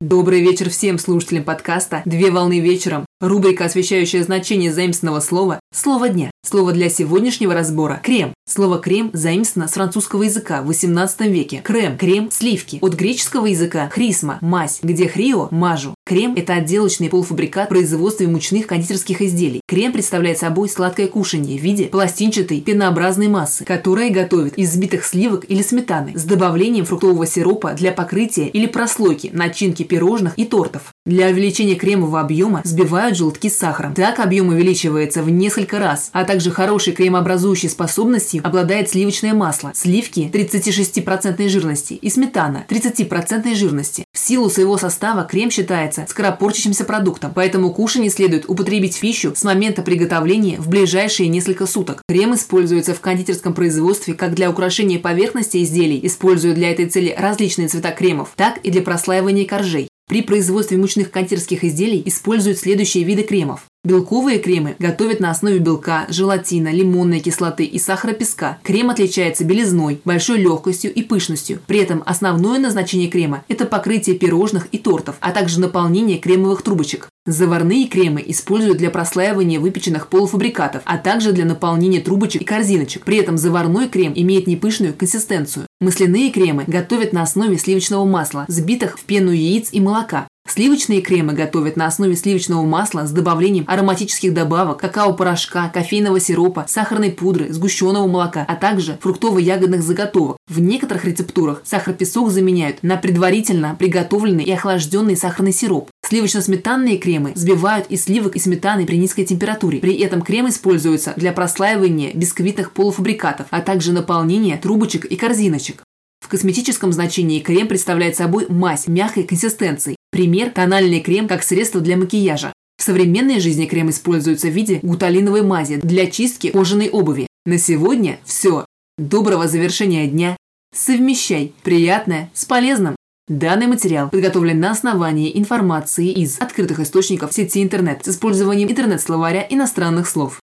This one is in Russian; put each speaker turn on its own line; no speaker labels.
Добрый вечер всем слушателям подкаста «Две волны вечером». Рубрика, освещающая значение заимственного слова «Слово дня». Слово для сегодняшнего разбора – крем. Слово «крем» заимствовано с французского языка в XVIII веке. Крем – крем, сливки. От греческого языка – хрисма – мазь, где хрио – мажу. Крем – это отделочный полуфабрикат в производстве мучных кондитерских изделий. Крем представляет собой сладкое кушанье в виде пластинчатой пенообразной массы, которая готовят из взбитых сливок или сметаны с добавлением фруктового сиропа для покрытия или прослойки начинки пирожных и тортов. Для увеличения кремового объема взбивают желтки с сахаром. Так объем увеличивается в несколько раз, а также хорошей кремообразующей способностью обладает сливочное масло, сливки 36% жирности и сметана 30% жирности. В силу своего состава крем считается скоропорчащимся продуктом, поэтому кушание следует употребить в пищу с момента приготовления в ближайшие несколько суток. Крем используется в кондитерском производстве как для украшения поверхности изделий, используя для этой цели различные цвета кремов, так и для прослаивания коржей. При производстве мучных кондитерских изделий используют следующие виды кремов. Белковые кремы готовят на основе белка, желатина, лимонной кислоты и сахара песка. Крем отличается белизной, большой легкостью и пышностью. При этом основное назначение крема – это покрытие пирожных и тортов, а также наполнение кремовых трубочек. Заварные кремы используют для прослаивания выпеченных полуфабрикатов, а также для наполнения трубочек и корзиночек. При этом заварной крем имеет непышную консистенцию. Масляные кремы готовят на основе сливочного масла, взбитых в пену яиц и молока. Сливочные кремы готовят на основе сливочного масла с добавлением ароматических добавок, какао-порошка, кофейного сиропа, сахарной пудры, сгущенного молока, а также фруктово-ягодных заготовок. В некоторых рецептурах сахар-песок заменяют на предварительно приготовленный и охлажденный сахарный сироп. Сливочно-сметанные кремы взбивают из сливок и сметаны при низкой температуре. При этом крем используется для прослаивания бисквитных полуфабрикатов, а также наполнения трубочек и корзиночек. В косметическом значении крем представляет собой мазь мягкой консистенции. Пример – тональный крем как средство для макияжа. В современной жизни крем используется в виде гуталиновой мази для чистки кожаной обуви. На сегодня все. Доброго завершения дня. Совмещай приятное с полезным. Данный материал подготовлен на основании информации из открытых источников сети интернет с использованием интернет-словаря иностранных слов.